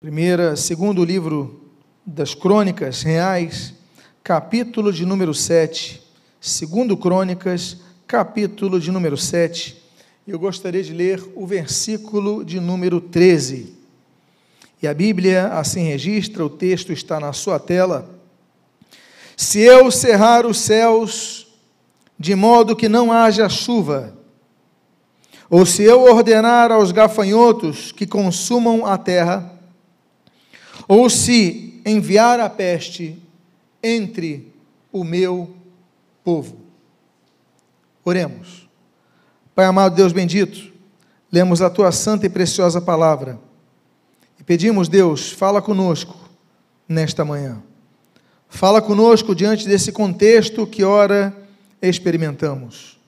Primeira, segundo livro das Crônicas Reais, capítulo de número 7. Segundo Crônicas, capítulo de número 7. Eu gostaria de ler o versículo de número 13. E a Bíblia assim registra, o texto está na sua tela. Se eu cerrar os céus, de modo que não haja chuva, ou se eu ordenar aos gafanhotos que consumam a terra, ou se enviar a peste entre o meu povo. Oremos. Pai amado, Deus bendito, lemos a tua santa e preciosa palavra e pedimos, Deus, fala conosco nesta manhã. Fala conosco diante desse contexto que ora experimentamos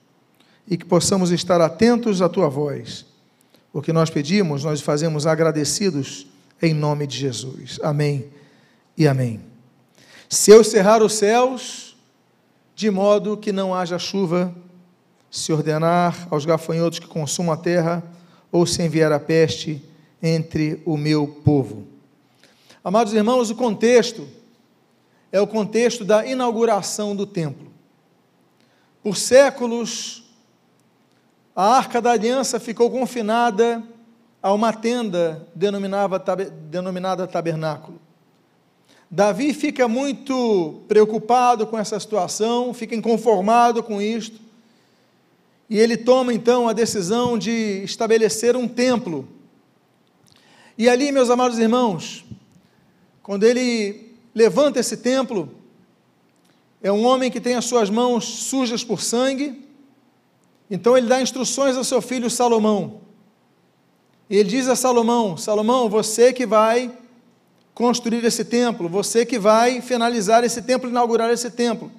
e que possamos estar atentos à tua voz. O que nós pedimos, nós fazemos agradecidos em nome de Jesus. Amém e amém. Se eu cerrar os céus, de modo que não haja chuva, se ordenar aos gafanhotos que consumam a terra, ou se enviar a peste entre o meu povo. Amados irmãos, o contexto é o contexto da inauguração do templo. Por séculos, a arca da aliança ficou confinada a uma tenda denominada tabernáculo. Davi fica muito preocupado com essa situação, fica inconformado com isto, e ele toma então a decisão de estabelecer um templo. E ali, meus amados irmãos, quando ele levanta esse templo, é um homem que tem as suas mãos sujas por sangue, então ele dá instruções ao seu filho Salomão. Ele diz a Salomão: Salomão, você que vai construir esse templo, você que vai finalizar esse templo, inaugurar esse templo.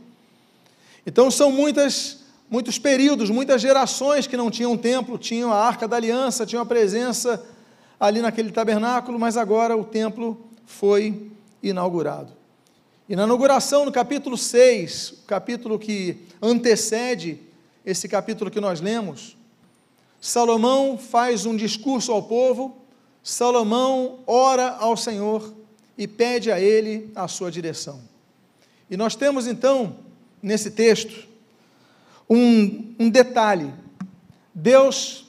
Então são muitas, muitos períodos, muitas gerações que não tinham templo, tinham a Arca da Aliança, tinham a presença ali naquele tabernáculo, mas agora o templo foi inaugurado. E na inauguração, no capítulo 6, o capítulo que antecede esse capítulo que nós lemos, Salomão faz um discurso ao povo, Salomão ora ao Senhor e pede a ele a sua direção. E nós temos então, nesse texto, um, um detalhe. Deus,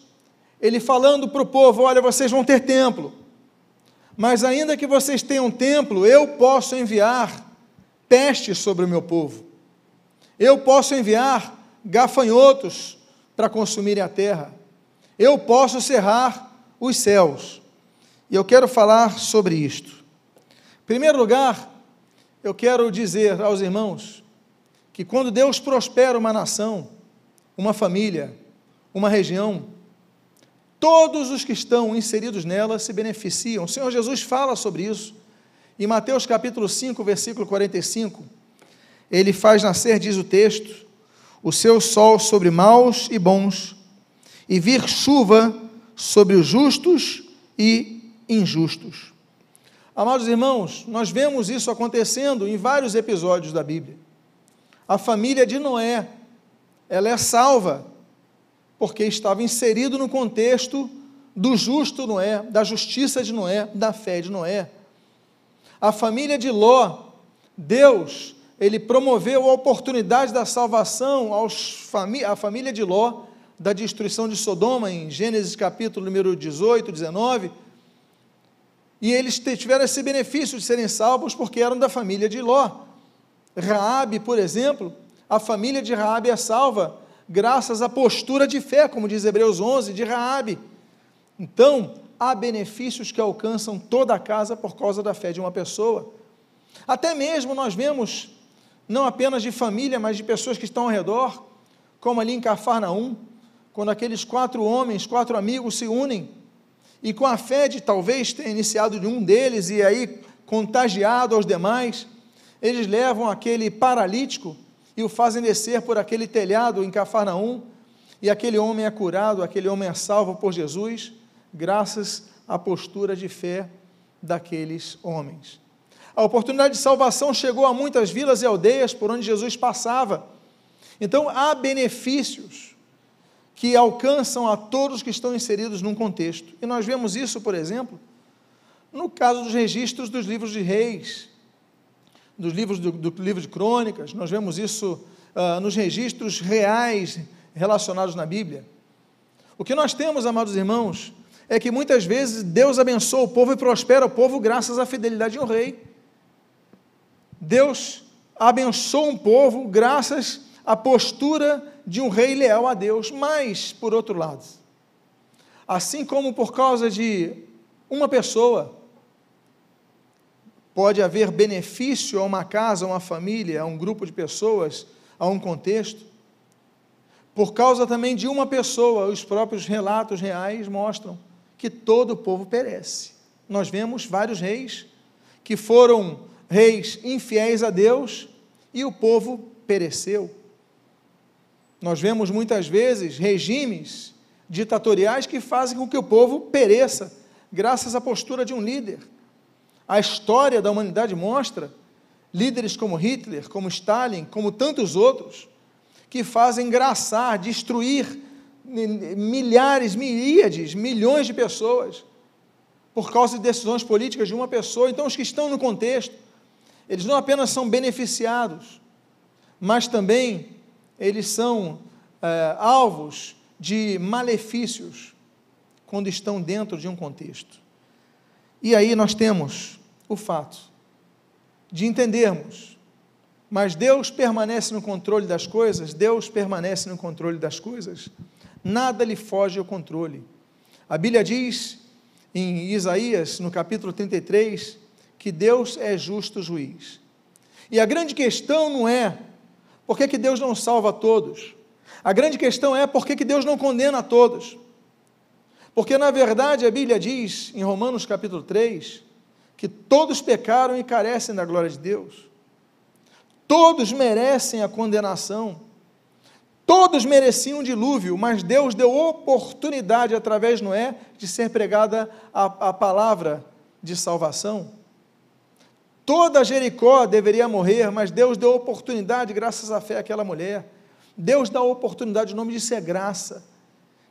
ele falando para o povo: olha, vocês vão ter templo, mas ainda que vocês tenham templo, eu posso enviar peste sobre o meu povo, eu posso enviar gafanhotos para consumirem a terra eu posso cerrar os céus. E eu quero falar sobre isto. Em primeiro lugar, eu quero dizer aos irmãos que quando Deus prospera uma nação, uma família, uma região, todos os que estão inseridos nela se beneficiam. O Senhor Jesus fala sobre isso. Em Mateus capítulo 5, versículo 45, ele faz nascer, diz o texto, o seu sol sobre maus e bons, e vir chuva sobre os justos e injustos. Amados irmãos, nós vemos isso acontecendo em vários episódios da Bíblia. A família de Noé, ela é salva porque estava inserido no contexto do justo Noé, da justiça de Noé, da fé de Noé. A família de Ló, Deus, ele promoveu a oportunidade da salvação aos à família de Ló da destruição de Sodoma, em Gênesis capítulo número 18, 19, e eles tiveram esse benefício de serem salvos porque eram da família de Ló. Raabe, por exemplo, a família de Raabe é salva graças à postura de fé, como diz Hebreus 11, de Raabe. Então, há benefícios que alcançam toda a casa por causa da fé de uma pessoa. Até mesmo nós vemos, não apenas de família, mas de pessoas que estão ao redor, como ali em Cafarnaum, quando aqueles quatro homens, quatro amigos se unem, e com a fé de talvez ter iniciado de um deles e aí contagiado aos demais, eles levam aquele paralítico e o fazem descer por aquele telhado em Cafarnaum, e aquele homem é curado, aquele homem é salvo por Jesus, graças à postura de fé daqueles homens. A oportunidade de salvação chegou a muitas vilas e aldeias por onde Jesus passava. Então há benefícios que alcançam a todos que estão inseridos num contexto. E nós vemos isso, por exemplo, no caso dos registros dos livros de reis, dos livros do, do livro de crônicas, nós vemos isso uh, nos registros reais relacionados na Bíblia. O que nós temos, amados irmãos, é que muitas vezes Deus abençoa o povo e prospera o povo graças à fidelidade de um rei. Deus abençoa um povo graças à postura de um rei leal a Deus. Mas, por outro lado, assim como por causa de uma pessoa, pode haver benefício a uma casa, a uma família, a um grupo de pessoas, a um contexto, por causa também de uma pessoa, os próprios relatos reais mostram que todo o povo perece. Nós vemos vários reis que foram reis infiéis a Deus e o povo pereceu. Nós vemos muitas vezes regimes ditatoriais que fazem com que o povo pereça, graças à postura de um líder. A história da humanidade mostra líderes como Hitler, como Stalin, como tantos outros, que fazem engraçar, destruir milhares, miríades, milhões de pessoas por causa de decisões políticas de uma pessoa. Então, os que estão no contexto, eles não apenas são beneficiados, mas também eles são é, alvos de malefícios quando estão dentro de um contexto. E aí nós temos o fato de entendermos, mas Deus permanece no controle das coisas, Deus permanece no controle das coisas, nada lhe foge ao controle. A Bíblia diz em Isaías, no capítulo 33, que Deus é justo juiz. E a grande questão não é por que, que Deus não salva todos. A grande questão é por que, que Deus não condena a todos. Porque, na verdade, a Bíblia diz, em Romanos capítulo 3, que todos pecaram e carecem da glória de Deus. Todos merecem a condenação. Todos mereciam um dilúvio, mas Deus deu oportunidade, através de Noé, de ser pregada a, a palavra de salvação. Toda Jericó deveria morrer, mas Deus deu oportunidade, graças à fé, àquela mulher. Deus dá oportunidade, o nome disso é graça.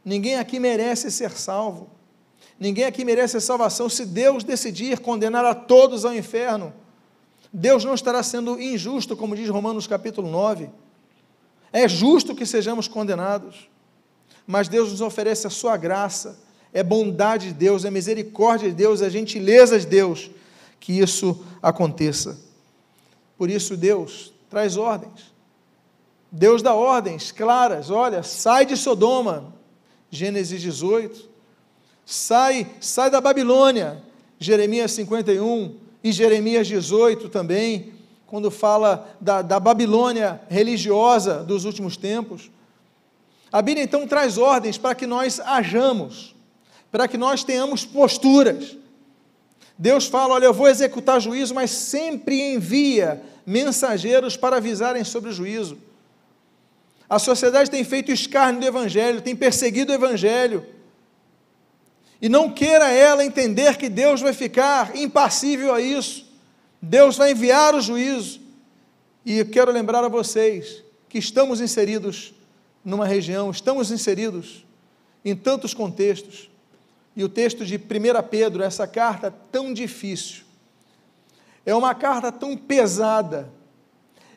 Ninguém aqui merece ser salvo. Ninguém aqui merece salvação. Se Deus decidir condenar a todos ao inferno, Deus não estará sendo injusto, como diz Romanos capítulo 9. É justo que sejamos condenados, mas Deus nos oferece a sua graça, é bondade de Deus, é misericórdia de Deus, é gentileza de Deus que isso aconteça. Por isso, Deus traz ordens. Deus dá ordens claras: olha, sai de Sodoma, Gênesis 18, sai, sai da Babilônia, Jeremias 51 e Jeremias 18 também, quando fala da, da Babilônia religiosa dos últimos tempos. A Bíblia então traz ordens para que nós hajamos, para que nós tenhamos posturas. Deus fala: Olha, eu vou executar juízo, mas sempre envia mensageiros para avisarem sobre o juízo. A sociedade tem feito escárnio do Evangelho, tem perseguido o Evangelho. E não queira ela entender que Deus vai ficar impassível a isso. Deus vai enviar o juízo. E eu quero lembrar a vocês que estamos inseridos numa região, estamos inseridos em tantos contextos e o texto de 1 Pedro, essa carta tão difícil, é uma carta tão pesada,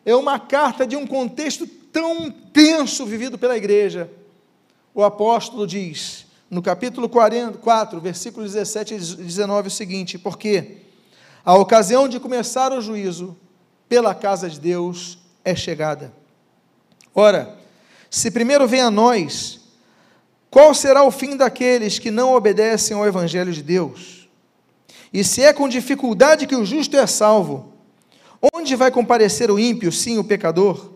é uma carta de um contexto tão tenso vivido pela igreja. O apóstolo diz, no capítulo 44, versículos 17 e 19, o seguinte: Porque a ocasião de começar o juízo pela casa de Deus é chegada. Ora, se primeiro vem a nós qual será o fim daqueles que não obedecem ao Evangelho de Deus? E se é com dificuldade que o justo é salvo, onde vai comparecer o ímpio, sim, o pecador?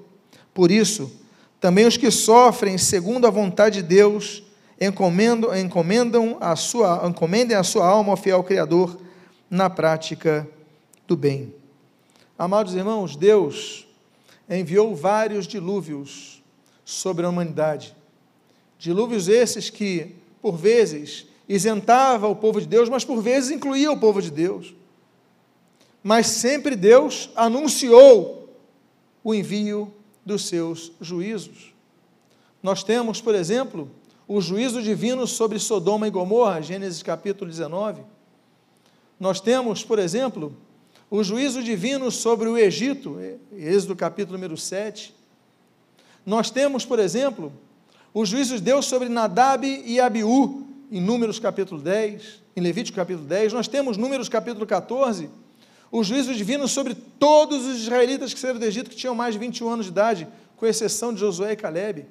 Por isso, também os que sofrem segundo a vontade de Deus encomendam, encomendam a sua, encomendem a sua alma ao fiel Criador na prática do bem. Amados irmãos, Deus enviou vários dilúvios sobre a humanidade. Dilúvios esses que, por vezes, isentava o povo de Deus, mas por vezes incluía o povo de Deus. Mas sempre Deus anunciou o envio dos seus juízos. Nós temos, por exemplo, o juízo divino sobre Sodoma e Gomorra, Gênesis capítulo 19. Nós temos, por exemplo, o juízo divino sobre o Egito, Êxodo capítulo número 7. Nós temos, por exemplo, o juízo de Deus sobre Nadab e Abiú, em Números capítulo 10, em Levítico capítulo 10. Nós temos Números capítulo 14, o juízo divino sobre todos os israelitas que saíram do Egito que tinham mais de 21 anos de idade, com exceção de Josué e Caleb.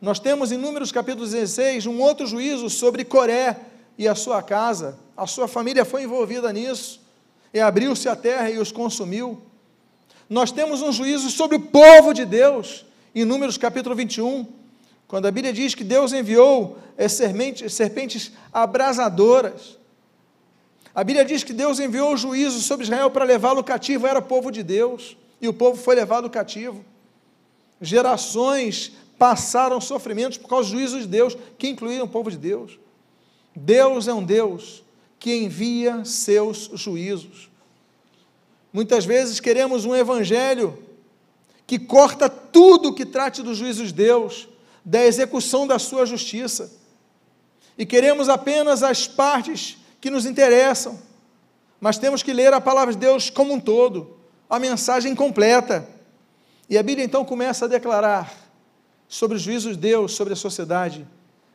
Nós temos em Números capítulo 16 um outro juízo sobre Coré e a sua casa. A sua família foi envolvida nisso. E abriu-se a terra e os consumiu. Nós temos um juízo sobre o povo de Deus, em Números capítulo 21, quando a Bíblia diz que Deus enviou é, serpentes, abrasadoras. A Bíblia diz que Deus enviou o juízo sobre Israel para levá-lo cativo, era povo de Deus, e o povo foi levado cativo. Gerações passaram sofrimentos por causa do juízo de Deus, que incluíam o povo de Deus. Deus é um Deus que envia seus juízos. Muitas vezes queremos um evangelho que corta tudo que trate dos juízos de Deus, da execução da sua justiça. E queremos apenas as partes que nos interessam. Mas temos que ler a palavra de Deus como um todo, a mensagem completa. E a Bíblia então começa a declarar sobre os juízos de Deus sobre a sociedade,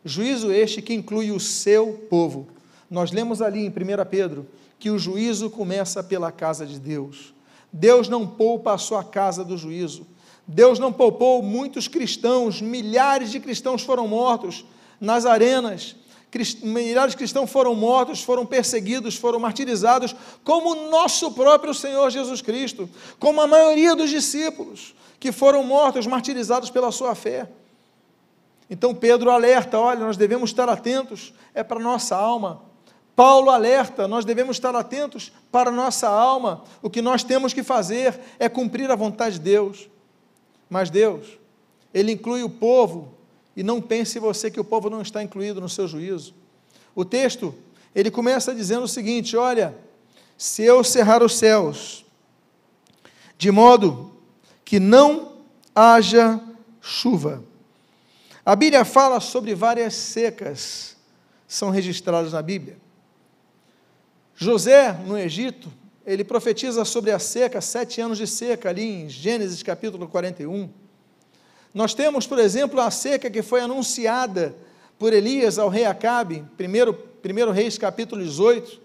juízo este que inclui o seu povo. Nós lemos ali em 1 Pedro que o juízo começa pela casa de Deus. Deus não poupa a sua casa do juízo. Deus não poupou muitos cristãos, milhares de cristãos foram mortos nas arenas, milhares de cristãos foram mortos, foram perseguidos, foram martirizados, como o nosso próprio Senhor Jesus Cristo, como a maioria dos discípulos que foram mortos, martirizados pela sua fé. Então Pedro alerta: olha, nós devemos estar atentos, é para nossa alma. Paulo alerta: nós devemos estar atentos para nossa alma. O que nós temos que fazer é cumprir a vontade de Deus. Mas Deus, Ele inclui o povo, e não pense você que o povo não está incluído no seu juízo. O texto, ele começa dizendo o seguinte: olha, se eu cerrar os céus, de modo que não haja chuva, a Bíblia fala sobre várias secas, são registradas na Bíblia. José, no Egito, ele profetiza sobre a seca, sete anos de seca, ali em Gênesis capítulo 41. Nós temos, por exemplo, a seca que foi anunciada por Elias ao rei Acabe, primeiro, primeiro Reis capítulo 18.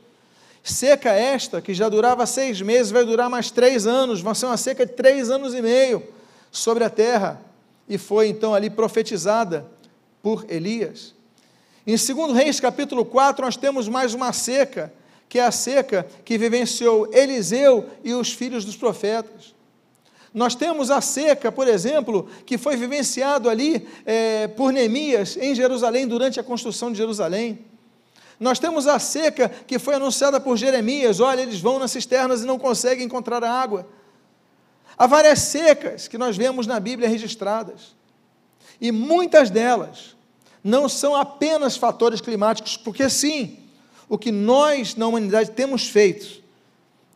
Seca esta, que já durava seis meses, vai durar mais três anos, vai ser uma seca de três anos e meio sobre a terra e foi então ali profetizada por Elias. Em 2 Reis capítulo 4, nós temos mais uma seca, que é a seca que vivenciou Eliseu e os filhos dos profetas. Nós temos a seca, por exemplo, que foi vivenciado ali é, por Neemias em Jerusalém durante a construção de Jerusalém. Nós temos a seca que foi anunciada por Jeremias: olha, eles vão nas cisternas e não conseguem encontrar água. Há várias secas que nós vemos na Bíblia registradas. E muitas delas não são apenas fatores climáticos, porque sim, o que nós na humanidade temos feito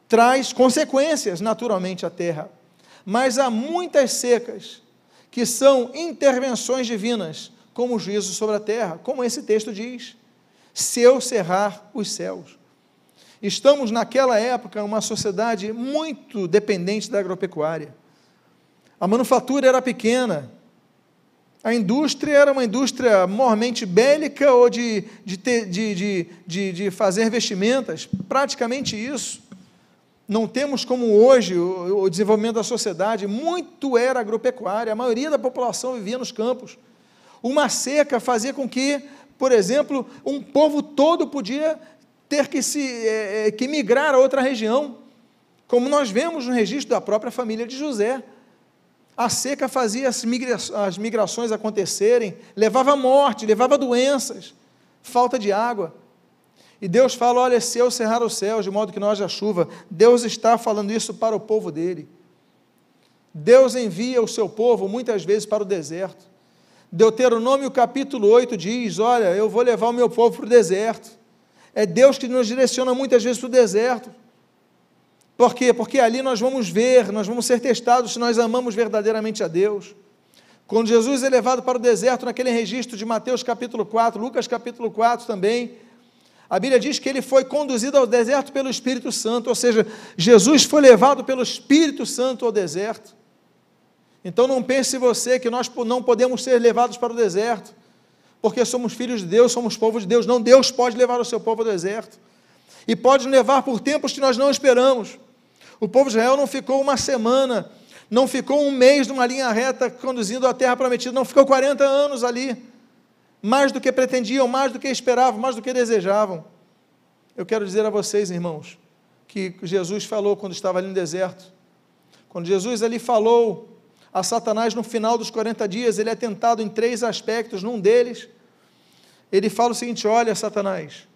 traz consequências naturalmente à terra. Mas há muitas secas que são intervenções divinas, como o juízo sobre a terra, como esse texto diz: se eu cerrar os céus. Estamos naquela época uma sociedade muito dependente da agropecuária. A manufatura era pequena. A indústria era uma indústria mormente bélica ou de, de, de, de, de fazer vestimentas, praticamente isso. Não temos como hoje o, o desenvolvimento da sociedade, muito era agropecuária, a maioria da população vivia nos campos. Uma seca fazia com que, por exemplo, um povo todo podia ter que, se, é, é, que migrar a outra região, como nós vemos no registro da própria família de José. A seca fazia as, migra as migrações acontecerem, levava morte, levava doenças, falta de água. E Deus fala: olha, se eu cerrar os céus de modo que não haja chuva, Deus está falando isso para o povo dele. Deus envia o seu povo muitas vezes para o deserto. Deuteronômio capítulo 8 diz: Olha, eu vou levar o meu povo para o deserto. É Deus que nos direciona muitas vezes para o deserto. Por quê? Porque ali nós vamos ver, nós vamos ser testados se nós amamos verdadeiramente a Deus. Quando Jesus é levado para o deserto, naquele registro de Mateus capítulo 4, Lucas capítulo 4 também, A Bíblia diz que ele foi conduzido ao deserto pelo Espírito Santo, ou seja, Jesus foi levado pelo Espírito Santo ao deserto. Então não pense você que nós não podemos ser levados para o deserto, porque somos filhos de Deus, somos povo de Deus. Não, Deus pode levar o seu povo ao deserto. E pode levar por tempos que nós não esperamos. O povo de Israel não ficou uma semana, não ficou um mês numa linha reta conduzindo a terra prometida, não ficou 40 anos ali mais do que pretendiam, mais do que esperavam, mais do que desejavam. Eu quero dizer a vocês, irmãos, que Jesus falou quando estava ali no deserto. Quando Jesus ali falou a Satanás no final dos 40 dias, ele é tentado em três aspectos. Num deles, ele fala o seguinte: Olha, Satanás,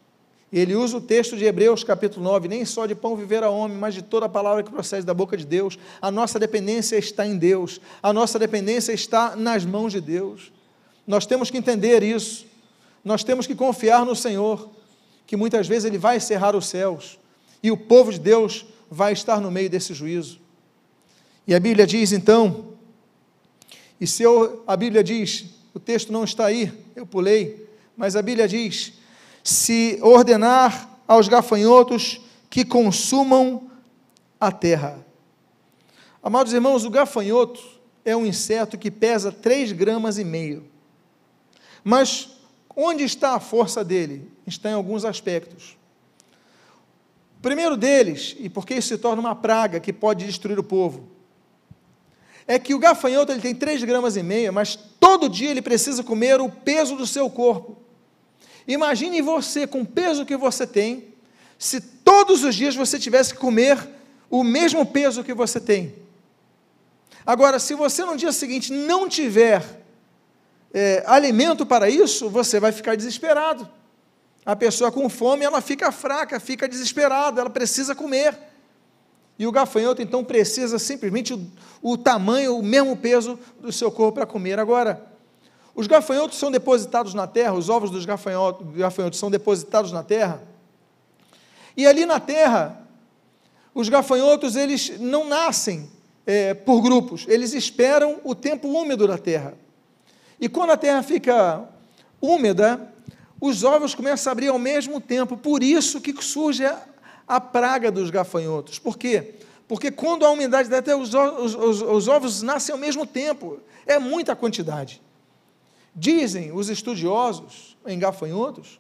ele usa o texto de Hebreus, capítulo 9: Nem só de pão viverá homem, mas de toda a palavra que procede da boca de Deus. A nossa dependência está em Deus, a nossa dependência está nas mãos de Deus. Nós temos que entender isso. Nós temos que confiar no Senhor, que muitas vezes Ele vai cerrar os céus e o povo de Deus vai estar no meio desse juízo. E a Bíblia diz então, e se eu, a Bíblia diz, o texto não está aí, eu pulei, mas a Bíblia diz: se ordenar aos gafanhotos que consumam a terra. Amados irmãos, o gafanhoto é um inseto que pesa 3 gramas e meio. Mas onde está a força dele? Está em alguns aspectos. O primeiro deles, e porque isso se torna uma praga que pode destruir o povo, é que o gafanhoto ele tem 3 gramas e meia, mas todo dia ele precisa comer o peso do seu corpo. Imagine você, com o peso que você tem, se todos os dias você tivesse que comer o mesmo peso que você tem. Agora, se você no dia seguinte não tiver é, alimento para isso, você vai ficar desesperado. A pessoa com fome, ela fica fraca, fica desesperada, ela precisa comer. E o gafanhoto, então, precisa simplesmente o, o tamanho, o mesmo peso do seu corpo para comer. Agora, os gafanhotos são depositados na terra, os ovos dos gafanhotos, gafanhotos são depositados na terra. E ali na terra, os gafanhotos, eles não nascem é, por grupos, eles esperam o tempo úmido da terra. E quando a terra fica úmida, os ovos começam a abrir ao mesmo tempo. Por isso que surge a, a praga dos gafanhotos. Por quê? Porque quando há umidade da terra, os, os, os, os ovos nascem ao mesmo tempo. É muita quantidade. Dizem os estudiosos em gafanhotos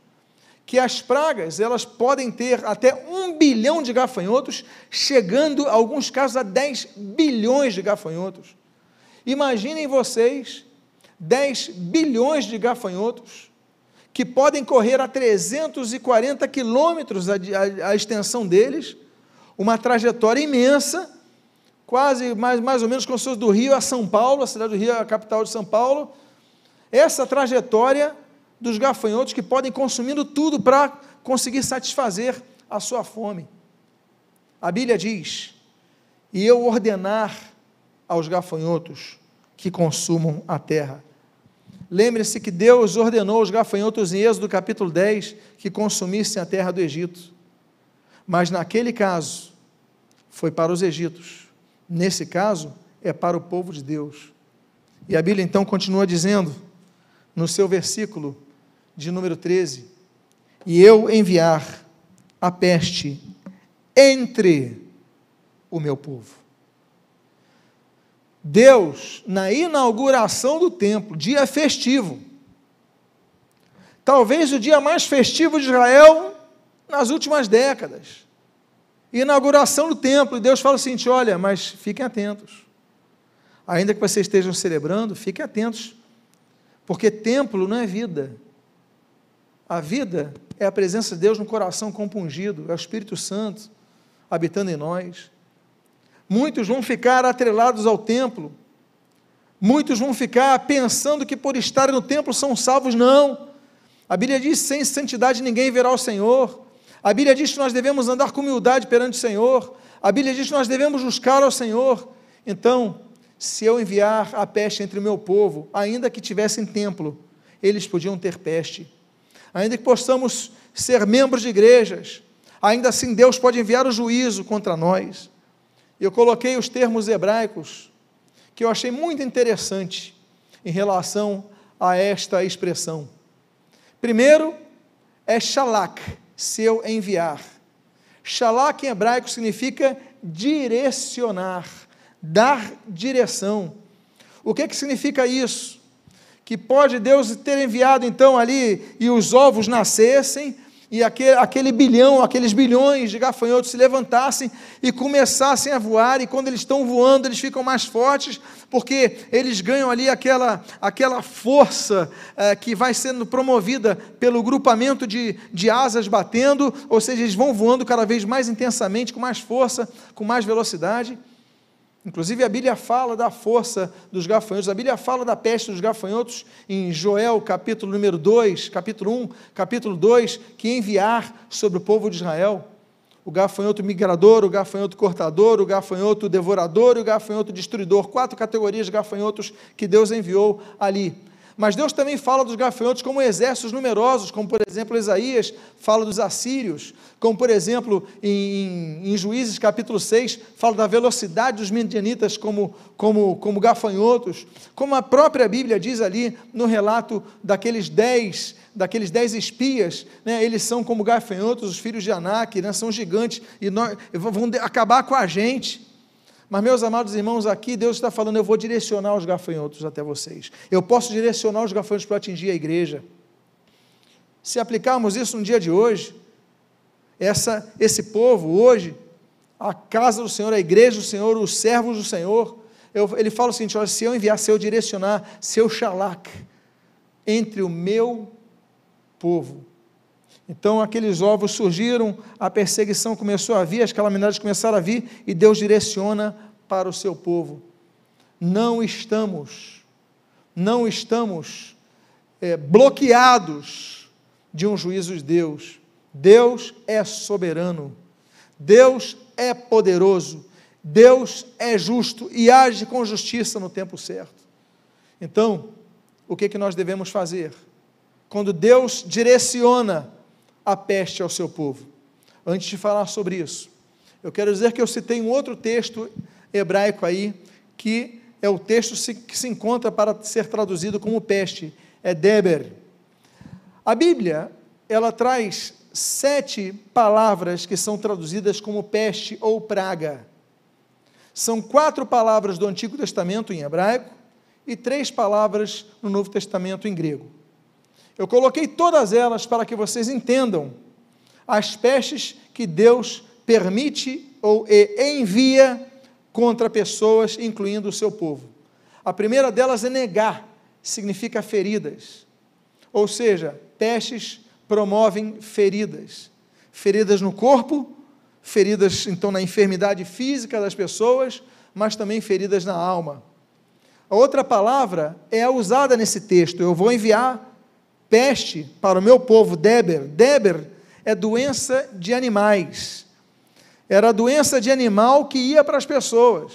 que as pragas elas podem ter até um bilhão de gafanhotos, chegando, em alguns casos, a 10 bilhões de gafanhotos. Imaginem vocês 10 bilhões de gafanhotos que podem correr a 340 quilômetros a, a, a, extensão deles, uma trajetória imensa, quase mais, mais ou menos como se fosse do Rio a São Paulo, a cidade do Rio a capital de São Paulo. Essa trajetória dos gafanhotos que podem consumindo tudo para conseguir satisfazer a sua fome. A Bíblia diz: e eu ordenar aos gafanhotos que consumam a terra. Lembre-se que Deus ordenou os gafanhotos em Êxodo capítulo 10 que consumissem a terra do Egito. Mas naquele caso, foi para os egípcios. Nesse caso, é para o povo de Deus. E a Bíblia então continua dizendo, no seu versículo de número 13: E eu enviar a peste entre o meu povo. Deus, na inauguração do templo, dia festivo, talvez o dia mais festivo de Israel nas últimas décadas. Inauguração do templo, e Deus fala o seguinte: olha, mas fiquem atentos. Ainda que vocês estejam celebrando, fiquem atentos, porque templo não é vida. A vida é a presença de Deus no coração compungido, é o Espírito Santo habitando em nós. Muitos vão ficar atrelados ao templo. Muitos vão ficar pensando que por estarem no templo são salvos. Não. A Bíblia diz: sem santidade ninguém verá o Senhor. A Bíblia diz que nós devemos andar com humildade perante o Senhor. A Bíblia diz que nós devemos buscar ao Senhor. Então, se eu enviar a peste entre o meu povo, ainda que tivessem templo, eles podiam ter peste. Ainda que possamos ser membros de igrejas, ainda assim Deus pode enviar o juízo contra nós eu coloquei os termos hebraicos que eu achei muito interessante em relação a esta expressão. Primeiro é shalak. se eu enviar. Shalak em hebraico significa direcionar, dar direção. O que, que significa isso? Que pode Deus ter enviado então ali e os ovos nascessem, e aquele, aquele bilhão, aqueles bilhões de gafanhotos se levantassem e começassem a voar, e quando eles estão voando, eles ficam mais fortes, porque eles ganham ali aquela, aquela força é, que vai sendo promovida pelo grupamento de, de asas batendo, ou seja, eles vão voando cada vez mais intensamente, com mais força, com mais velocidade. Inclusive a Bíblia fala da força dos gafanhotos, a Bíblia fala da peste dos gafanhotos em Joel, capítulo número 2, capítulo 1, capítulo 2, que enviar sobre o povo de Israel o gafanhoto migrador, o gafanhoto cortador, o gafanhoto devorador e o gafanhoto destruidor, quatro categorias de gafanhotos que Deus enviou ali. Mas Deus também fala dos gafanhotos como exércitos numerosos, como por exemplo Isaías fala dos assírios, como por exemplo em, em Juízes capítulo 6 fala da velocidade dos midianitas como, como, como gafanhotos, como a própria Bíblia diz ali no relato daqueles dez daqueles dez espias, né, eles são como gafanhotos, os filhos de Anak, né, são gigantes e nós, vão acabar com a gente. Mas, meus amados irmãos, aqui Deus está falando: eu vou direcionar os gafanhotos até vocês. Eu posso direcionar os gafanhotos para atingir a igreja. Se aplicarmos isso no dia de hoje, essa, esse povo hoje, a casa do Senhor, a igreja do Senhor, os servos do Senhor, eu, ele fala o seguinte: olha, se eu enviar, se eu direcionar, se eu xalac entre o meu povo. Então aqueles ovos surgiram, a perseguição começou a vir, as calamidades começaram a vir e Deus direciona para o seu povo. Não estamos, não estamos é, bloqueados de um juízo de Deus. Deus é soberano, Deus é poderoso, Deus é justo e age com justiça no tempo certo. Então, o que, que nós devemos fazer? Quando Deus direciona a peste ao seu povo. Antes de falar sobre isso, eu quero dizer que eu citei um outro texto hebraico aí, que é o texto que se encontra para ser traduzido como peste, é Deber. A Bíblia, ela traz sete palavras que são traduzidas como peste ou praga. São quatro palavras do Antigo Testamento em hebraico e três palavras no Novo Testamento em grego. Eu coloquei todas elas para que vocês entendam as pestes que Deus permite ou envia contra pessoas, incluindo o seu povo. A primeira delas é negar, significa feridas. Ou seja, pestes promovem feridas. Feridas no corpo, feridas então na enfermidade física das pessoas, mas também feridas na alma. A outra palavra é usada nesse texto. Eu vou enviar peste para o meu povo, Deber. Deber é doença de animais. Era a doença de animal que ia para as pessoas.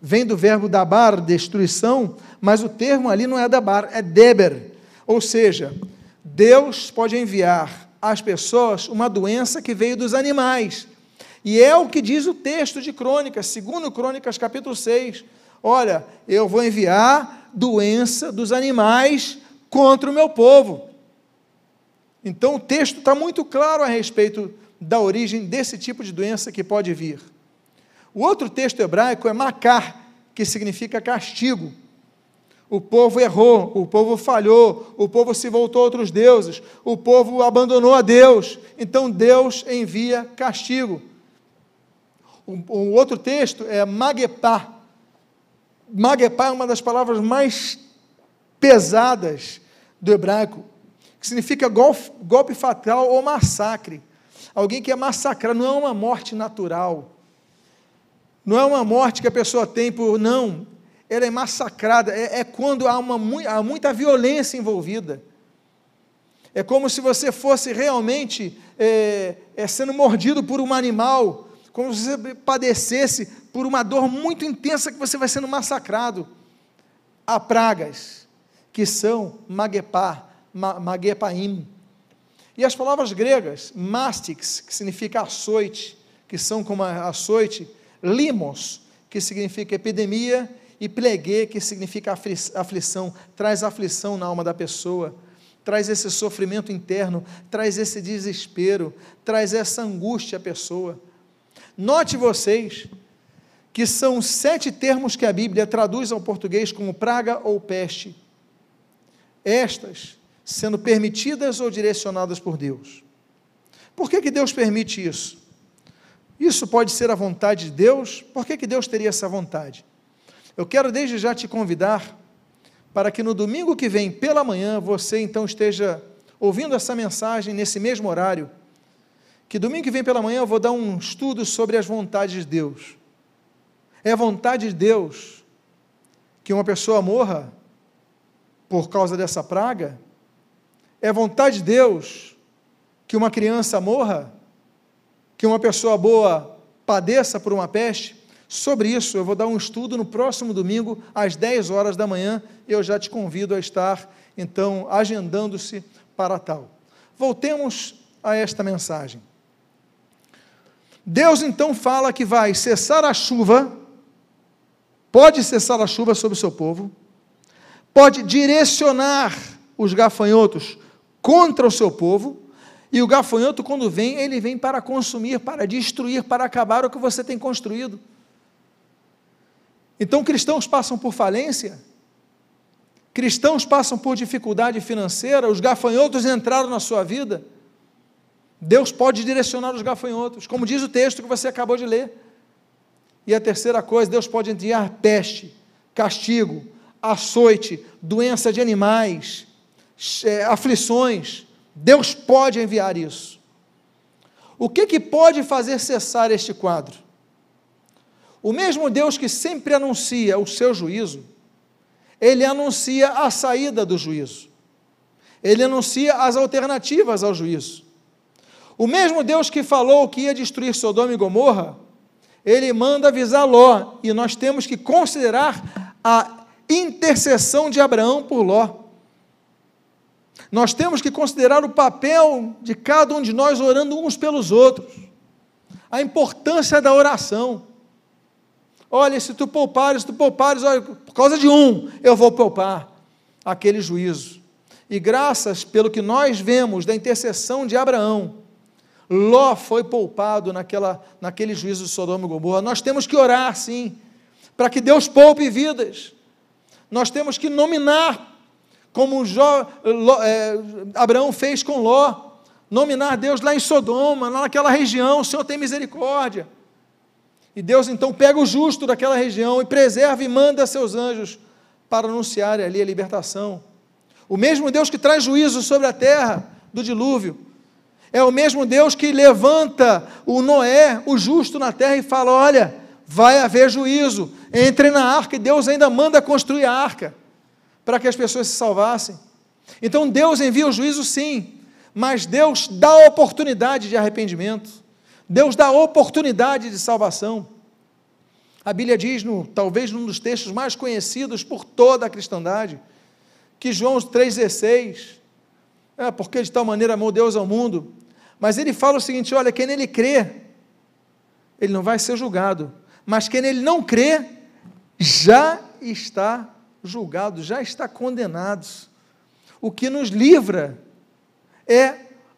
Vem do verbo dabar, destruição, mas o termo ali não é dabar, é Deber. Ou seja, Deus pode enviar às pessoas uma doença que veio dos animais. E é o que diz o texto de Crônicas, segundo Crônicas capítulo 6. Olha, eu vou enviar doença dos animais contra o meu povo. Então o texto está muito claro a respeito da origem desse tipo de doença que pode vir. O outro texto hebraico é macar, que significa castigo. O povo errou, o povo falhou, o povo se voltou a outros deuses, o povo abandonou a Deus, então Deus envia castigo. O, outro texto é magepá. Magepá é uma das palavras mais pesadas do hebraico, que significa golpe, fatal ou massacre. Alguém que é massacrado, não é uma morte natural. Não é uma morte que a pessoa tem por. Não. Ela é massacrada. É, é quando há, uma, há muita violência envolvida. É como se você fosse realmente é, é, sendo mordido por um animal, como se você padecesse por uma dor muito intensa que você vai sendo massacrado. Há pragas que são magepá, magepaim. E as palavras gregas, mastix, que significa açoite, que são como açoite, limos, que significa epidemia, e plegue, que significa aflição, traz aflição na alma da pessoa, traz esse sofrimento interno, traz esse desespero, traz essa angústia à pessoa. Note vocês que são sete termos que a Bíblia traduz ao português como praga ou peste. Estas sendo permitidas ou direcionadas por Deus. Por que, que Deus permite isso? Isso pode ser a vontade de Deus? Por que, que Deus teria essa vontade? Eu quero desde já te convidar para que no domingo que vem, pela manhã, você então esteja ouvindo essa mensagem nesse mesmo horário. Que domingo que vem pela manhã eu vou dar um estudo sobre as vontades de Deus. É vontade de Deus que uma pessoa morra por causa dessa praga? É vontade de Deus que uma criança morra? Que uma pessoa boa padeça por uma peste? Sobre isso, eu vou dar um estudo no próximo domingo, às 10 horas da manhã, eu já te convido a estar, então, agendando-se para tal. Voltemos a esta mensagem. Deus então fala que vai cessar a chuva, pode cessar a chuva sobre o seu povo, pode direcionar os gafanhotos contra o seu povo, e o gafanhoto, quando vem, ele vem para consumir, para destruir, para acabar o que você tem construído. Então, cristãos passam por falência, cristãos passam por dificuldade financeira, os gafanhotos entraram na sua vida. Deus pode direcionar os gafanhotos, como diz o texto que você acabou de ler. E a terceira coisa, Deus pode enviar peste, castigo, açoite, doença de animais, é, aflições. Deus pode enviar isso. O que, que pode fazer cessar este quadro? O mesmo Deus que sempre anuncia o seu juízo, ele anuncia a saída do juízo. Ele anuncia as alternativas ao juízo. O mesmo Deus que falou que ia destruir Sodoma e Gomorra, ele manda avisar Ló, e nós temos que considerar a intercessão de Abraão por Ló. Nós temos que considerar o papel de cada um de nós orando uns pelos outros, a importância da oração. Olha, se tu poupares, se tu poupares, olha, por causa de um, eu vou poupar aquele juízo. E graças pelo que nós vemos da intercessão de Abraão, Ló foi poupado naquela, naquele juízo de Sodoma e Gomorra. Nós temos que orar, sim, para que Deus poupe vidas. Nós temos que nominar, como Jó, Ló, é, Abraão fez com Ló, nominar Deus lá em Sodoma, lá naquela região, o Senhor tem misericórdia. E Deus então pega o justo daquela região e preserva e manda seus anjos para anunciar ali a libertação. O mesmo Deus que traz juízo sobre a terra do dilúvio, é o mesmo Deus que levanta o Noé, o justo na terra, e fala: Olha, vai haver juízo, entre na arca, e Deus ainda manda construir a arca, para que as pessoas se salvassem. Então Deus envia o juízo, sim, mas Deus dá oportunidade de arrependimento. Deus dá oportunidade de salvação. A Bíblia diz, no, talvez num dos textos mais conhecidos por toda a cristandade, que João 3,16, é, porque de tal maneira amou Deus ao mundo, mas ele fala o seguinte: olha, quem nele crê, ele não vai ser julgado, mas quem nele não crê, já está julgado, já está condenado. O que nos livra é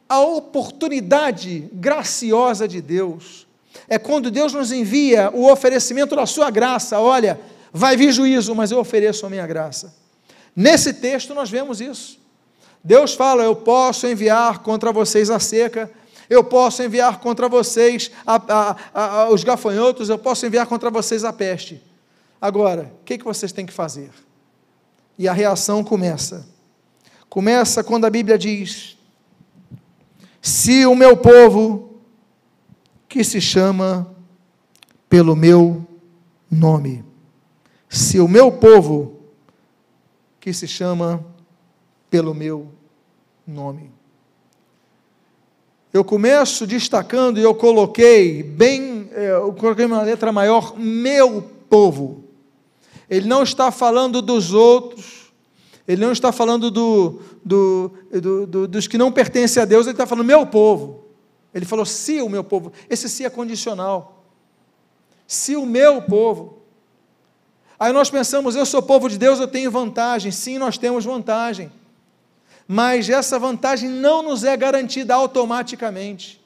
a oportunidade graciosa de Deus. É quando Deus nos envia o oferecimento da sua graça. Olha, vai vir juízo, mas eu ofereço a minha graça. Nesse texto nós vemos isso. Deus fala: Eu posso enviar contra vocês a seca, eu posso enviar contra vocês a, a, a, os gafanhotos, eu posso enviar contra vocês a peste. Agora, o que, que vocês têm que fazer? E a reação começa. Começa quando a Bíblia diz: se o meu povo, que se chama pelo meu nome, se o meu povo, que se chama pelo meu nome. Eu começo destacando e eu coloquei bem, é, eu coloquei uma letra maior, meu povo. Ele não está falando dos outros, ele não está falando do, do, do, do, dos que não pertencem a Deus, ele está falando meu povo. Ele falou se o meu povo. Esse se é condicional. Se o meu povo. Aí nós pensamos, eu sou povo de Deus, eu tenho vantagem. Sim, nós temos vantagem. Mas essa vantagem não nos é garantida automaticamente,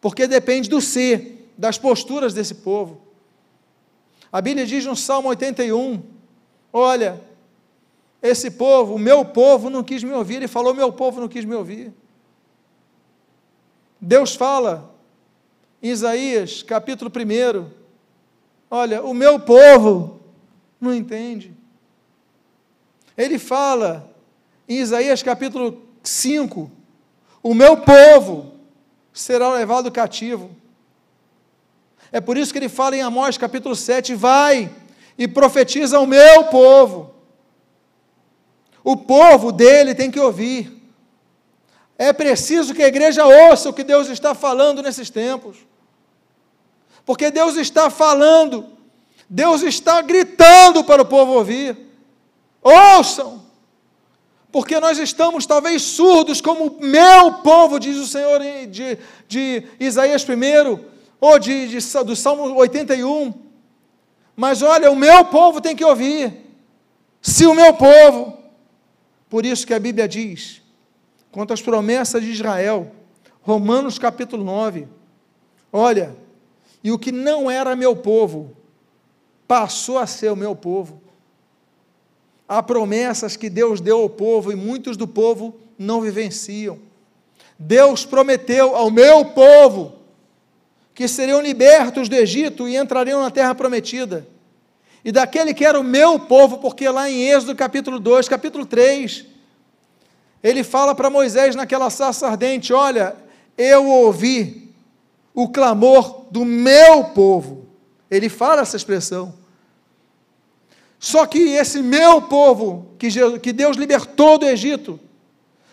porque depende do ser, das posturas desse povo. A Bíblia diz no Salmo 81: Olha, esse povo, o meu povo não quis me ouvir, ele falou: meu povo não quis me ouvir. Deus fala em Isaías, capítulo 1, olha, o meu povo não entende. Ele fala em Isaías capítulo 5, o meu povo será levado cativo. É por isso que ele fala em Amós capítulo 7, vai e profetiza ao meu povo. O povo dele tem que ouvir. É preciso que a igreja ouça o que Deus está falando nesses tempos. Porque Deus está falando, Deus está gritando para o povo ouvir. Ouçam! Porque nós estamos talvez surdos, como meu povo, diz o Senhor de, de Isaías 1, ou de, de, do Salmo 81. Mas olha, o meu povo tem que ouvir. Se o meu povo. Por isso que a Bíblia diz quanto às promessas de Israel. Romanos capítulo 9. Olha, e o que não era meu povo, passou a ser o meu povo. Há promessas que Deus deu ao povo e muitos do povo não vivenciam. Deus prometeu ao meu povo que seriam libertos do Egito e entrariam na terra prometida. E daquele que era o meu povo, porque lá em Êxodo capítulo 2, capítulo 3, ele fala para Moisés naquela sarça ardente: Olha, eu ouvi o clamor do meu povo. Ele fala essa expressão. Só que esse meu povo, que Deus libertou do Egito,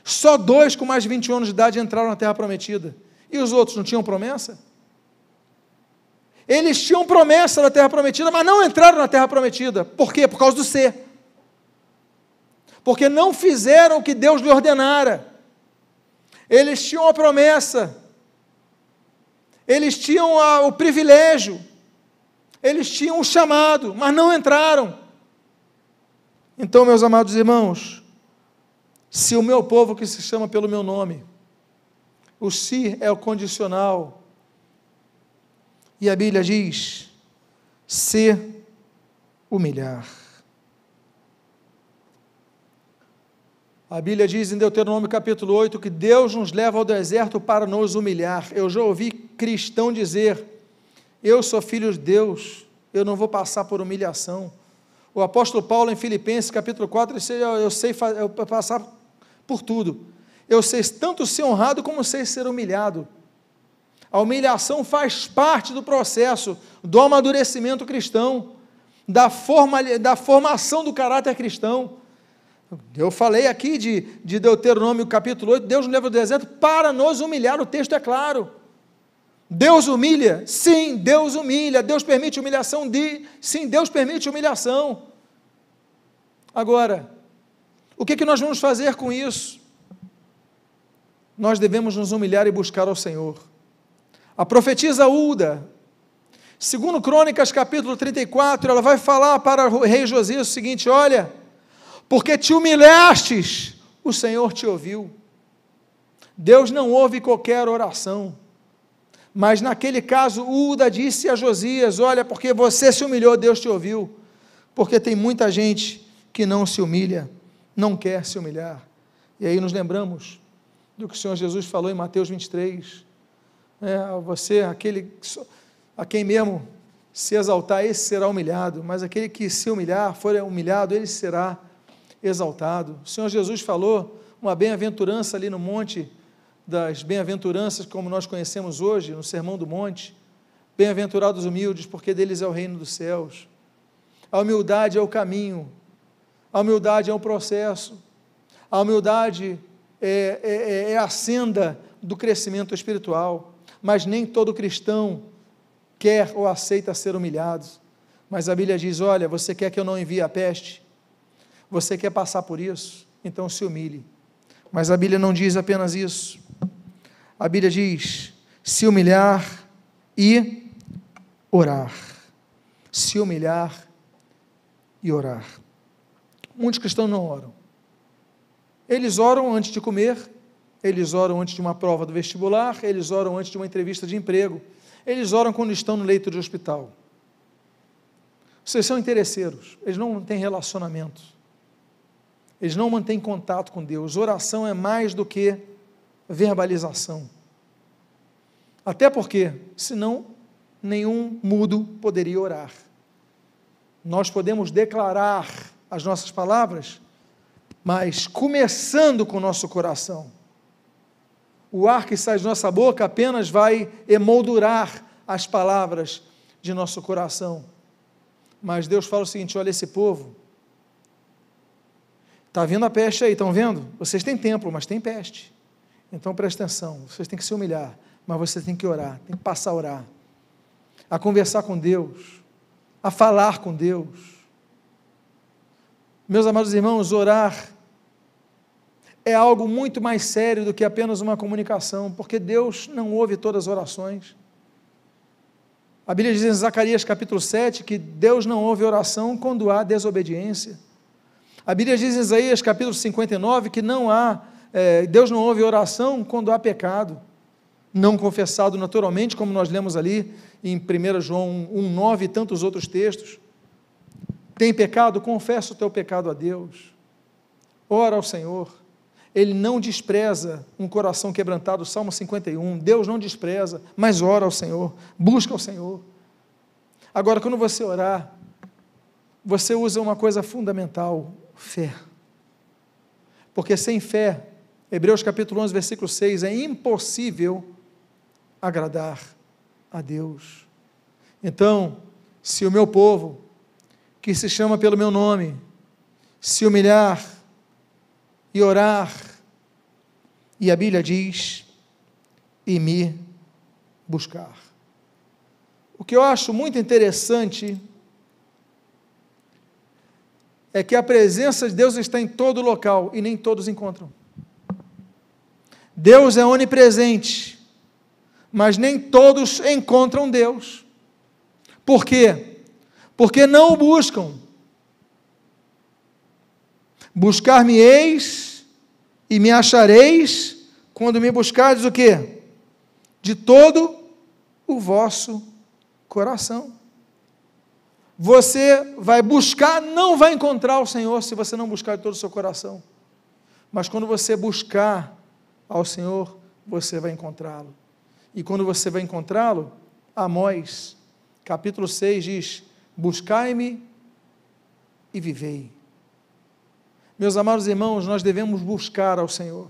só dois com mais de 21 anos de idade entraram na terra prometida. E os outros não tinham promessa? Eles tinham promessa na terra prometida, mas não entraram na terra prometida. Por quê? Por causa do ser porque não fizeram o que Deus lhe ordenara. Eles tinham a promessa, eles tinham a, o privilégio, eles tinham o chamado, mas não entraram. Então, meus amados irmãos, se o meu povo que se chama pelo meu nome, o se é o condicional, e a Bíblia diz: se humilhar. A Bíblia diz em Deuteronômio capítulo 8 que Deus nos leva ao deserto para nos humilhar. Eu já ouvi cristão dizer: Eu sou filho de Deus, eu não vou passar por humilhação. O apóstolo Paulo em Filipenses capítulo 4, eu sei eu passar por tudo. Eu sei tanto ser honrado como sei ser humilhado. A humilhação faz parte do processo do amadurecimento cristão, da, forma, da formação do caráter cristão. Eu falei aqui de, de Deuteronômio capítulo 8, Deus nos leva ao deserto para nos humilhar, o texto é claro. Deus humilha? Sim, Deus humilha. Deus permite humilhação? De... Sim, Deus permite humilhação. Agora, o que, que nós vamos fazer com isso? Nós devemos nos humilhar e buscar ao Senhor. A profetisa Uda, segundo Crônicas capítulo 34, ela vai falar para o rei Josias o seguinte: olha porque te humilhastes, o Senhor te ouviu. Deus não ouve qualquer oração. Mas naquele caso, Uda disse a Josias: Olha, porque você se humilhou, Deus te ouviu. Porque tem muita gente que não se humilha, não quer se humilhar. E aí nos lembramos do que o Senhor Jesus falou em Mateus 23. É, você, aquele a quem mesmo se exaltar, esse será humilhado, mas aquele que se humilhar, for humilhado, ele será exaltado. O Senhor Jesus falou uma bem-aventurança ali no monte das bem-aventuranças, como nós conhecemos hoje, no Sermão do Monte. Bem-aventurados humildes, porque deles é o reino dos céus. A humildade é o caminho, a humildade é o processo, a humildade é, é, é, é a senda do crescimento espiritual. Mas nem todo cristão quer ou aceita ser humilhado. Mas a Bíblia diz: olha, você quer que eu não envie a peste? Você quer passar por isso? Então se humilhe. Mas a Bíblia não diz apenas isso. A Bíblia diz: se humilhar e orar. Se humilhar e orar. Muitos cristãos não oram. Eles oram antes de comer, eles oram antes de uma prova do vestibular, eles oram antes de uma entrevista de emprego, eles oram quando estão no leito de hospital. Vocês são interesseiros, eles não têm relacionamento, eles não mantêm contato com Deus. Oração é mais do que verbalização. Até porque, senão, nenhum mudo poderia orar. Nós podemos declarar as nossas palavras, mas começando com o nosso coração. O ar que sai de nossa boca apenas vai emoldurar as palavras de nosso coração. Mas Deus fala o seguinte: olha esse povo, está vindo a peste aí, estão vendo? Vocês têm templo, mas tem peste. Então preste atenção, vocês têm que se humilhar, mas vocês têm que orar, tem que passar a orar, a conversar com Deus, a falar com Deus. Meus amados irmãos, orar é algo muito mais sério do que apenas uma comunicação, porque Deus não ouve todas as orações. A Bíblia diz em Zacarias capítulo 7 que Deus não ouve oração quando há desobediência. A Bíblia diz em Isaías capítulo 59 que não há, é, Deus não ouve oração quando há pecado, não confessado naturalmente, como nós lemos ali em 1 João 1,9 e tantos outros textos. Tem pecado? Confessa o teu pecado a Deus. Ora ao Senhor. Ele não despreza um coração quebrantado, Salmo 51. Deus não despreza, mas ora ao Senhor, busca ao Senhor. Agora, quando você orar, você usa uma coisa fundamental: fé. Porque sem fé, Hebreus capítulo 11, versículo 6, é impossível agradar a Deus. Então, se o meu povo, que se chama pelo meu nome, se humilhar, e orar. E a Bíblia diz: e me buscar. O que eu acho muito interessante é que a presença de Deus está em todo local e nem todos encontram. Deus é onipresente, mas nem todos encontram Deus. Por quê? Porque não o buscam. Buscar-me-eis e me achareis quando me buscardes o quê? De todo o vosso coração. Você vai buscar, não vai encontrar o Senhor se você não buscar de todo o seu coração. Mas quando você buscar ao Senhor, você vai encontrá-lo. E quando você vai encontrá-lo, Amós, capítulo 6 diz: Buscai-me e vivei. Meus amados irmãos, nós devemos buscar ao Senhor.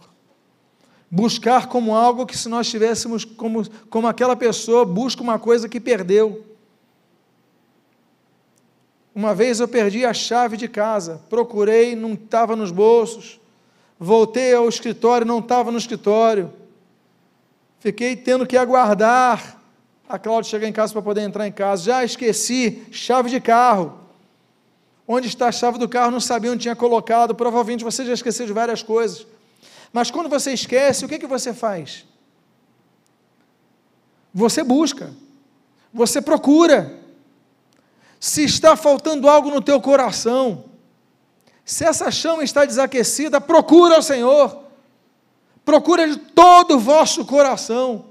Buscar como algo que, se nós tivéssemos como, como aquela pessoa, busca uma coisa que perdeu. Uma vez eu perdi a chave de casa, procurei, não estava nos bolsos. Voltei ao escritório, não estava no escritório. Fiquei tendo que aguardar a Cláudia chegar em casa para poder entrar em casa. Já esqueci chave de carro. Onde está a chave do carro? Não sabia onde tinha colocado. Provavelmente você já esqueceu de várias coisas. Mas quando você esquece, o que, que você faz? Você busca, você procura. Se está faltando algo no teu coração, se essa chama está desaquecida, procura o Senhor. Procura de todo o vosso coração.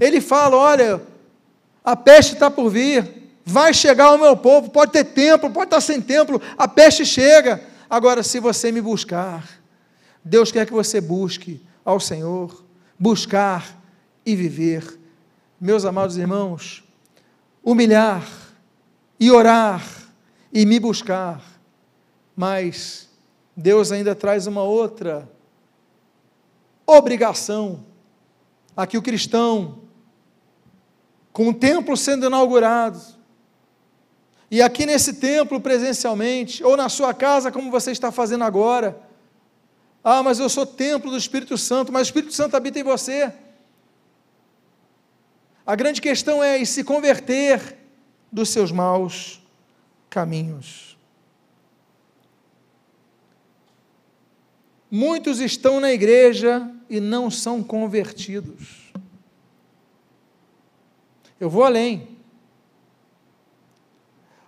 Ele fala: olha, a peste está por vir, vai chegar ao meu povo, pode ter templo, pode estar sem templo, a peste chega. Agora, se você me buscar, Deus quer que você busque ao Senhor, buscar e viver. Meus amados irmãos, humilhar e orar e me buscar, mas Deus ainda traz uma outra obrigação a que o cristão, com o templo sendo inaugurado, e aqui nesse templo presencialmente, ou na sua casa, como você está fazendo agora. Ah, mas eu sou templo do Espírito Santo, mas o Espírito Santo habita em você. A grande questão é se converter dos seus maus caminhos. Muitos estão na igreja e não são convertidos. Eu vou além.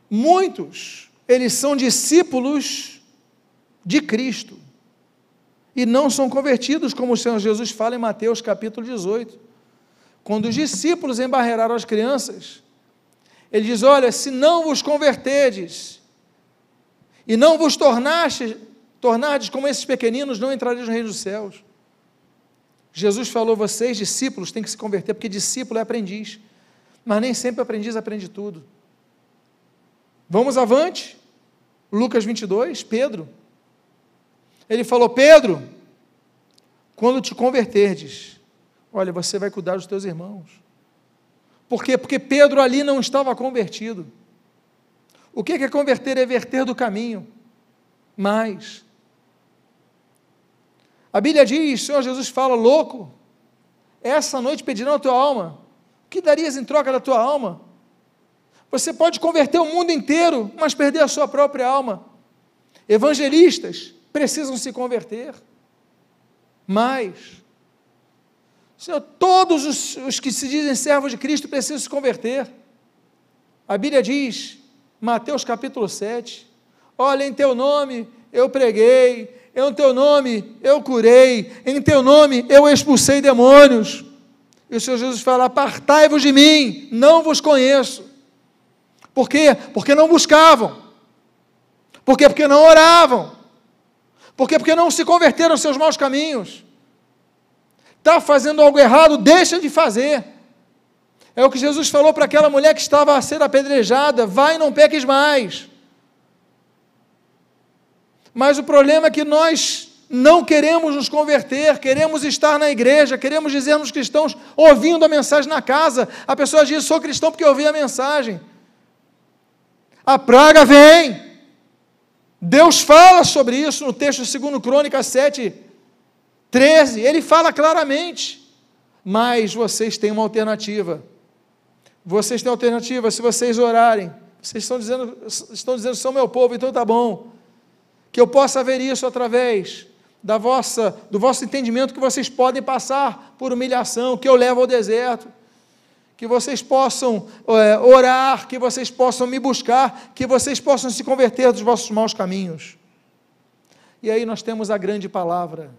Muitos, eles são discípulos de Cristo, e não são convertidos, como o Senhor Jesus fala em Mateus capítulo 18. Quando os discípulos embarreiraram as crianças, ele diz: Olha, se não vos convertedes e não vos tornastes, tornardes como esses pequeninos, não entrareis no reino dos céus. Jesus falou: vocês, discípulos, têm que se converter, porque discípulo é aprendiz. Mas nem sempre aprendiz aprende tudo. Vamos avante. Lucas 22, Pedro. Ele falou: Pedro, quando te converterdes, olha, você vai cuidar dos teus irmãos. Por quê? Porque Pedro ali não estava convertido. O que é converter? É verter do caminho. Mas, a Bíblia diz, Senhor Jesus fala, louco, essa noite pedirão a tua alma. O que darias em troca da tua alma? Você pode converter o mundo inteiro, mas perder a sua própria alma. Evangelistas precisam se converter. Mas, Senhor, todos os, os que se dizem servos de Cristo precisam se converter. A Bíblia diz, Mateus capítulo 7, olha, em teu nome eu preguei, em teu nome eu curei, em teu nome eu expulsei demônios. E o Senhor Jesus fala: Apartai-vos de mim, não vos conheço. Por quê? Porque não buscavam. Por quê? Porque não oravam. Por quê? Porque não se converteram aos seus maus caminhos. Está fazendo algo errado, deixa de fazer. É o que Jesus falou para aquela mulher que estava a ser apedrejada: vai não peques mais. Mas o problema é que nós não queremos nos converter, queremos estar na igreja, queremos dizermos cristãos ouvindo a mensagem na casa. A pessoa diz: sou cristão porque ouvi a mensagem. A praga vem. Deus fala sobre isso no texto de 2 Crônicas 7, 13. Ele fala claramente. Mas vocês têm uma alternativa. Vocês têm alternativa se vocês orarem. Vocês estão dizendo, estão dizendo, são meu povo, então tá bom. Que eu possa ver isso através da vossa, do vosso entendimento que vocês podem passar por humilhação, que eu levo ao deserto, que vocês possam é, orar, que vocês possam me buscar, que vocês possam se converter dos vossos maus caminhos. E aí nós temos a grande palavra.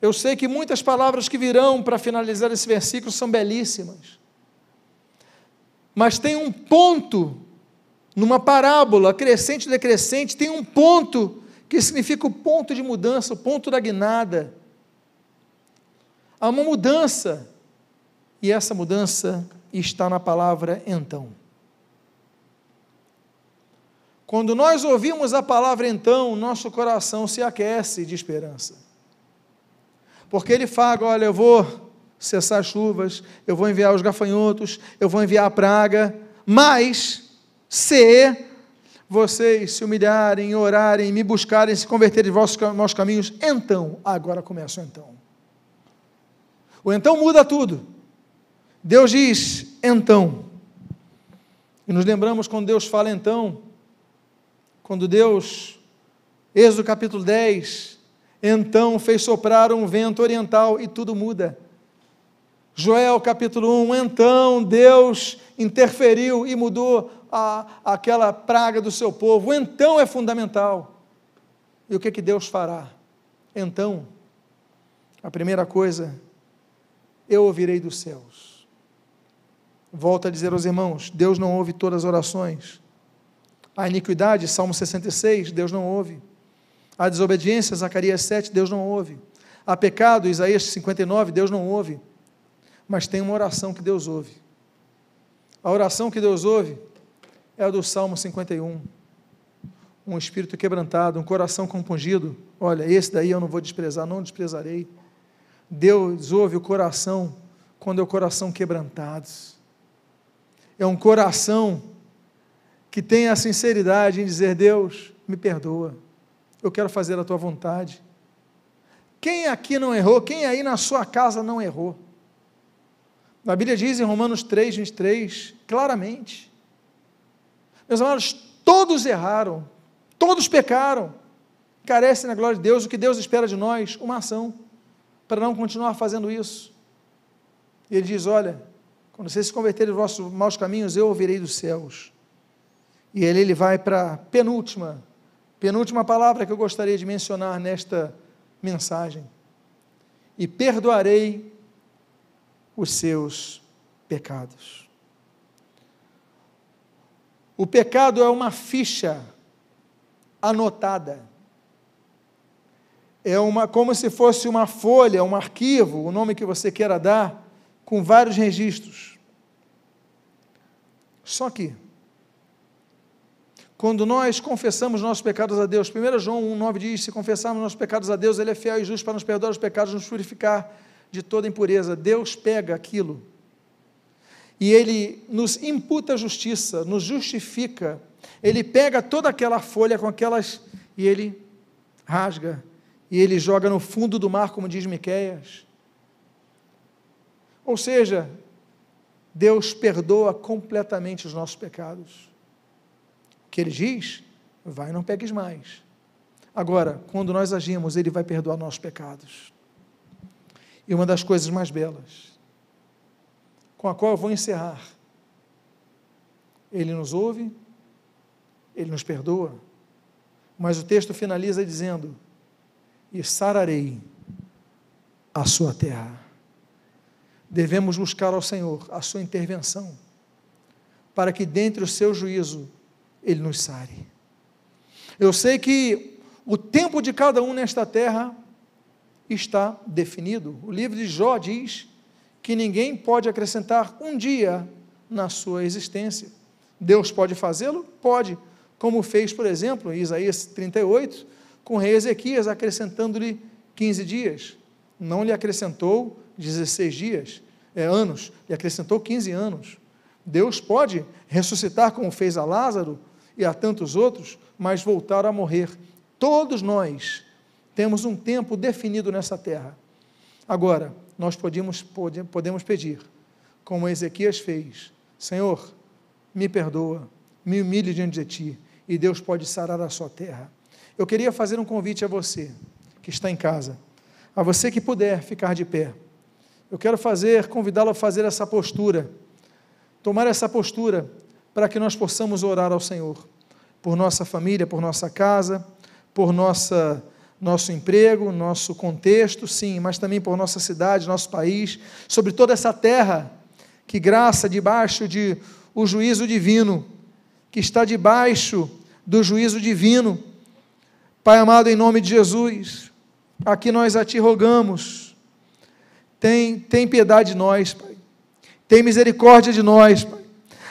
Eu sei que muitas palavras que virão para finalizar esse versículo são belíssimas. Mas tem um ponto, numa parábola crescente e decrescente, tem um ponto que significa o ponto de mudança, o ponto da guinada. Há uma mudança, e essa mudança está na palavra então. Quando nós ouvimos a palavra então, nosso coração se aquece de esperança. Porque ele fala: olha, eu vou cessar chuvas, eu vou enviar os gafanhotos, eu vou enviar a praga, mas se vocês se humilharem, orarem, me buscarem, se converterem em vossos maus caminhos, então, agora começa o então. O então muda tudo. Deus diz, então. E nos lembramos quando Deus fala então, quando Deus, Êxodo capítulo 10, então fez soprar um vento oriental e tudo muda. Joel capítulo 1, então Deus interferiu e mudou a, aquela praga do seu povo. Então é fundamental. E o que, que Deus fará? Então, a primeira coisa, eu ouvirei dos céus. Volto a dizer aos irmãos: Deus não ouve todas as orações. A iniquidade, Salmo 66, Deus não ouve. A desobediência, Zacarias 7, Deus não ouve. A pecado, Isaías 59, Deus não ouve. Mas tem uma oração que Deus ouve. A oração que Deus ouve é a do Salmo 51. Um espírito quebrantado, um coração compungido. Olha, esse daí eu não vou desprezar, não desprezarei. Deus ouve o coração quando é o coração quebrantado. É um coração que tem a sinceridade em dizer: Deus, me perdoa, eu quero fazer a tua vontade. Quem aqui não errou? Quem aí na sua casa não errou? A Bíblia diz em Romanos 3, 23, claramente: meus amados, todos erraram, todos pecaram, carecem na glória de Deus. O que Deus espera de nós? Uma ação, para não continuar fazendo isso. E ele diz: Olha, quando vocês se converterem dos vossos maus caminhos, eu ouvirei dos céus. E ele, ele vai para a penúltima Penúltima palavra que eu gostaria de mencionar nesta mensagem. E perdoarei os seus pecados. O pecado é uma ficha anotada. É uma como se fosse uma folha, um arquivo, o nome que você queira dar, com vários registros. Só que quando nós confessamos nossos pecados a Deus, 1 João 1,9 diz: se confessarmos nossos pecados a Deus, Ele é fiel e justo para nos perdoar os pecados, nos purificar de toda impureza. Deus pega aquilo e Ele nos imputa justiça, nos justifica. Ele pega toda aquela folha com aquelas e Ele rasga e Ele joga no fundo do mar, como diz Miqueias. Ou seja, Deus perdoa completamente os nossos pecados que ele diz: vai, não pegues mais. Agora, quando nós agimos, ele vai perdoar nossos pecados. E uma das coisas mais belas, com a qual eu vou encerrar, ele nos ouve, ele nos perdoa, mas o texto finaliza dizendo: e sararei a sua terra. Devemos buscar ao Senhor a sua intervenção, para que dentre o seu juízo ele nos sare. Eu sei que o tempo de cada um nesta terra está definido. O livro de Jó diz que ninguém pode acrescentar um dia na sua existência. Deus pode fazê-lo? Pode, como fez, por exemplo, em Isaías 38, com o rei Ezequias, acrescentando-lhe 15 dias. Não lhe acrescentou 16 dias, é, anos, lhe acrescentou 15 anos. Deus pode ressuscitar, como fez a Lázaro, e a tantos outros, mas voltaram a morrer. Todos nós temos um tempo definido nessa terra. Agora, nós podemos, podemos pedir, como Ezequias fez: Senhor, me perdoa, me humilhe diante de ti, e Deus pode sarar a sua terra. Eu queria fazer um convite a você que está em casa, a você que puder ficar de pé. Eu quero fazer, convidá-lo a fazer essa postura, tomar essa postura para que nós possamos orar ao Senhor, por nossa família, por nossa casa, por nossa nosso emprego, nosso contexto, sim, mas também por nossa cidade, nosso país, sobre toda essa terra que graça debaixo de o juízo divino, que está debaixo do juízo divino. Pai amado, em nome de Jesus, aqui nós a ti rogamos. Tem, tem piedade de nós, Pai. Tem misericórdia de nós, Pai.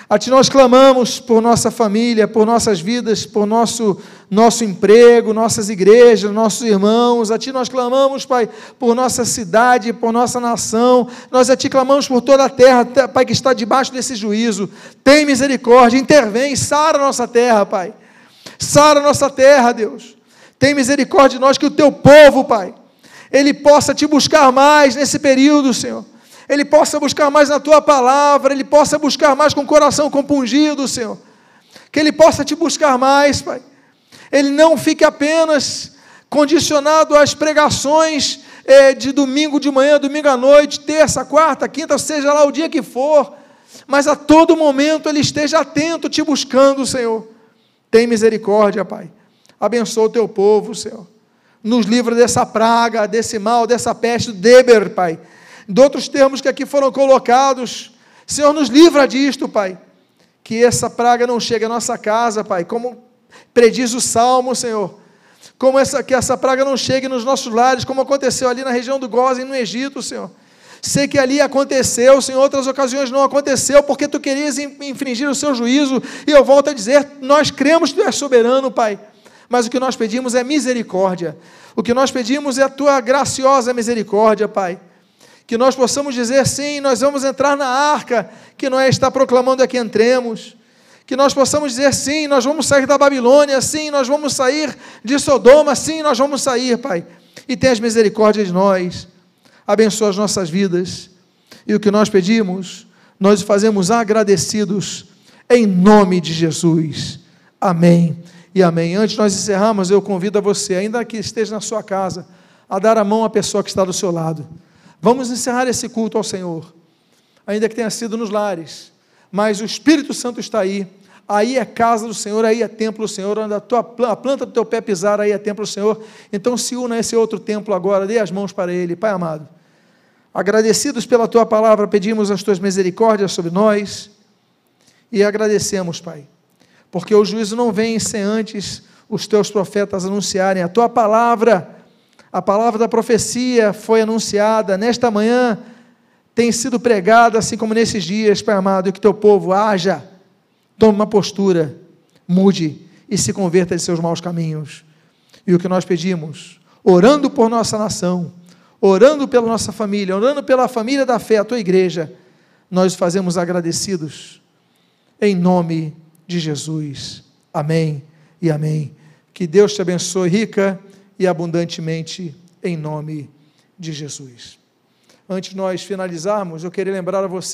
A Ti nós clamamos por nossa família, por nossas vidas, por nosso, nosso emprego, nossas igrejas, nossos irmãos. A Ti nós clamamos, Pai, por nossa cidade, por nossa nação. Nós a Ti clamamos por toda a terra, Pai, que está debaixo desse juízo. Tem misericórdia, intervém, sara a nossa terra, Pai. Sara a nossa terra, Deus. Tem misericórdia de nós, que o Teu povo, Pai, ele possa Te buscar mais nesse período, Senhor ele possa buscar mais na tua palavra, ele possa buscar mais com o coração compungido, Senhor. Que ele possa te buscar mais, Pai. Ele não fique apenas condicionado às pregações eh, de domingo de manhã, domingo à noite, terça, quarta, quinta, seja lá o dia que for, mas a todo momento ele esteja atento, te buscando, Senhor. Tem misericórdia, Pai. Abençoa o teu povo, Senhor. Nos livra dessa praga, desse mal, dessa peste, Deber, Pai de outros termos que aqui foram colocados. Senhor, nos livra disto, Pai. Que essa praga não chegue à nossa casa, Pai, como prediz o Salmo, Senhor. Como essa, que essa praga não chegue nos nossos lares, como aconteceu ali na região do Gozen, no Egito, Senhor. Sei que ali aconteceu, em outras ocasiões não aconteceu, porque tu querias infringir o seu juízo, e eu volto a dizer: nós cremos que tu és soberano, Pai, mas o que nós pedimos é misericórdia, o que nós pedimos é a tua graciosa misericórdia, Pai que nós possamos dizer sim, nós vamos entrar na arca, que não é estar proclamando é que entremos, que nós possamos dizer sim, nós vamos sair da Babilônia, sim, nós vamos sair de Sodoma, sim, nós vamos sair, Pai, e tenhas misericórdia de nós, abençoa as nossas vidas, e o que nós pedimos, nós fazemos agradecidos, em nome de Jesus, amém e amém. Antes nós encerrarmos, eu convido a você, ainda que esteja na sua casa, a dar a mão à pessoa que está do seu lado. Vamos encerrar esse culto ao Senhor, ainda que tenha sido nos lares, mas o Espírito Santo está aí, aí é casa do Senhor, aí é templo do Senhor, onde a, tua, a planta do teu pé pisar, aí é templo do Senhor. Então se una a esse outro templo agora, dê as mãos para ele, Pai amado. Agradecidos pela tua palavra, pedimos as tuas misericórdias sobre nós e agradecemos, Pai, porque o juízo não vem sem antes os teus profetas anunciarem a tua palavra. A palavra da profecia foi anunciada nesta manhã, tem sido pregada, assim como nesses dias, Pai amado, e que teu povo haja tome uma postura, mude e se converta de seus maus caminhos. E o que nós pedimos, orando por nossa nação, orando pela nossa família, orando pela família da fé, a tua igreja, nós fazemos agradecidos, em nome de Jesus. Amém e amém. Que Deus te abençoe rica e abundantemente, em nome de Jesus. Antes de nós finalizarmos, eu queria lembrar a você.